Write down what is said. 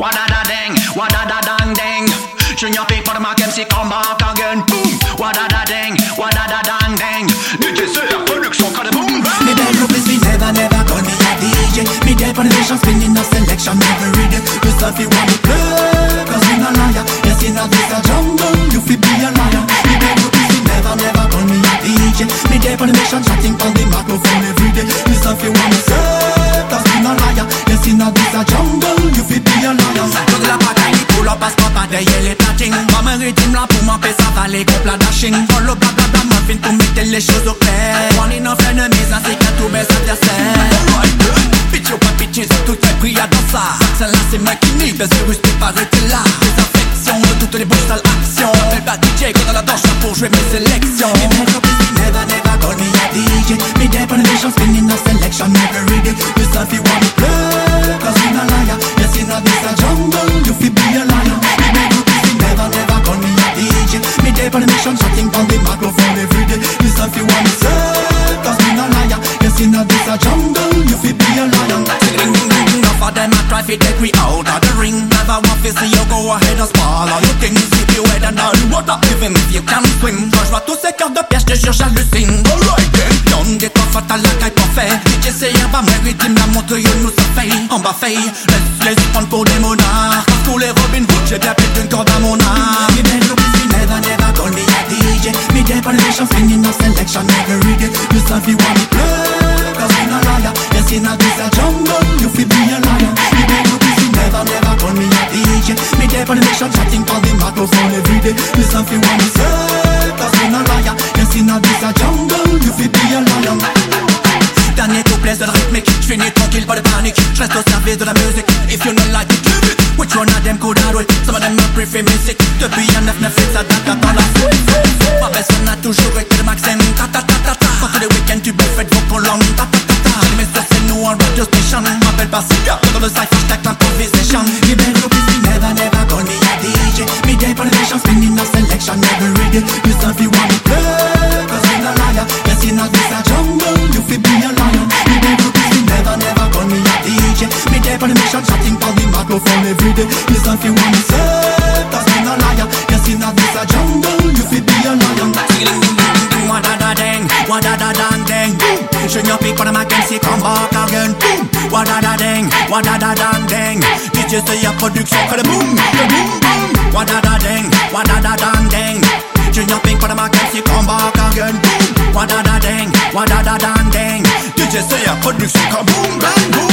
Wadada ding, wadada dang ding. Junior Pikk for the Mac MC come back again. Boom, ding, wadada dang ding. DJ c'est la production quand de boom. Me beg you please me never never call me a DJ Me there for the nation spinning a selection every Yourself you want to play Cause you not liar Yes in a this a jungle You fi be a liar Me beg you please me never never call me a DJ Me there for the nation chatting on the microphone every day you want to say Cause you not liar Yes in a this a jungle bataille pour le passeport pas derrière les platines Moi me rythme là pour m'empêcher ça va les groupes la dashing. Dans le blablabla ma fin pour mettre les choses au clair. On est nos frenemies ainsi qu'à tous mes adversaires Bitch yo pas bitches tout est pris à dans ça. Celle-là c'est moi qui nie parce que je peux pas arrêter là. Des affections de toutes les bouches sales actions Appelle pas DJ quand on la danse pour jouer mes sélections. Me beg you please me never never call me a DJ Me there for the nation spinning a selection every day Yourself you want to play Me there for the nation shouting on the microphone every day. Yourself you want to say Cause you not liar. Yes in a this a jungle You fi be a liar. Ding ding ding ding Enough of them a try fi take we out of the ring. Never want fi see you go ahead and spoil all your things If you head and all water even if you can't swim. Quand je vois tous ces cœurs de piège, je te jure j'hallucine Alright then Donne des temps fatales la caille pas fait DJ c'est un bas me la montre, you nous ça fait En bas fait, laisse les prendre pour des monarques Parce que les Robin Hood, j'ai bien pété une corde à mon âme For the nation spinning a selection day. Yourself you want to play Cause you not liar. Yes in a this a jungle You fi be a liar. Me beg you please me never never call me a DJ. Me there for the nation chatting on the microphone every day. Yourself you want to say Cause you not liar. Yes in a this a jungle You fi be a liar. Dernier couplet de rythmique finis tranquille, pas de panique Je reste au service de la musique If you not like it, leave it. Which one of them could I do it? Some of them are prefer music Depuis un 998, ça date dans la foule Ma best friend a toujours été le maximum Ta ta ta ta ta. Quand tous les week-ends tu bouffes vos prolonges Ta ta ta ta. Mais ça c'est nous en radio station. M'appelle pas Cigar Dans le cypher, j'tac l'improvisation you please me never never call me a DJ Me for the nation spinning a selection day Yourself you want to play Cause you're not liar. Yes in a this a jungle You fi be a beg you please me never never call me a DJ Me there for the nation chatting on the microphone every day. You Yourself you to say Cause you're not liar. Yes in a this a jungle Wada da dang ding Junior Pikk for the Mac MC come back again. Boom Wada da ding Wada da dang ding DJ c'est la production que le boom Le boom boom. Wada da ding Wada da dang ding Junior Pikk for the Mac MC come back again. Boom Wada da ding Wada da dang ding DJ c'est la production que boom bang boom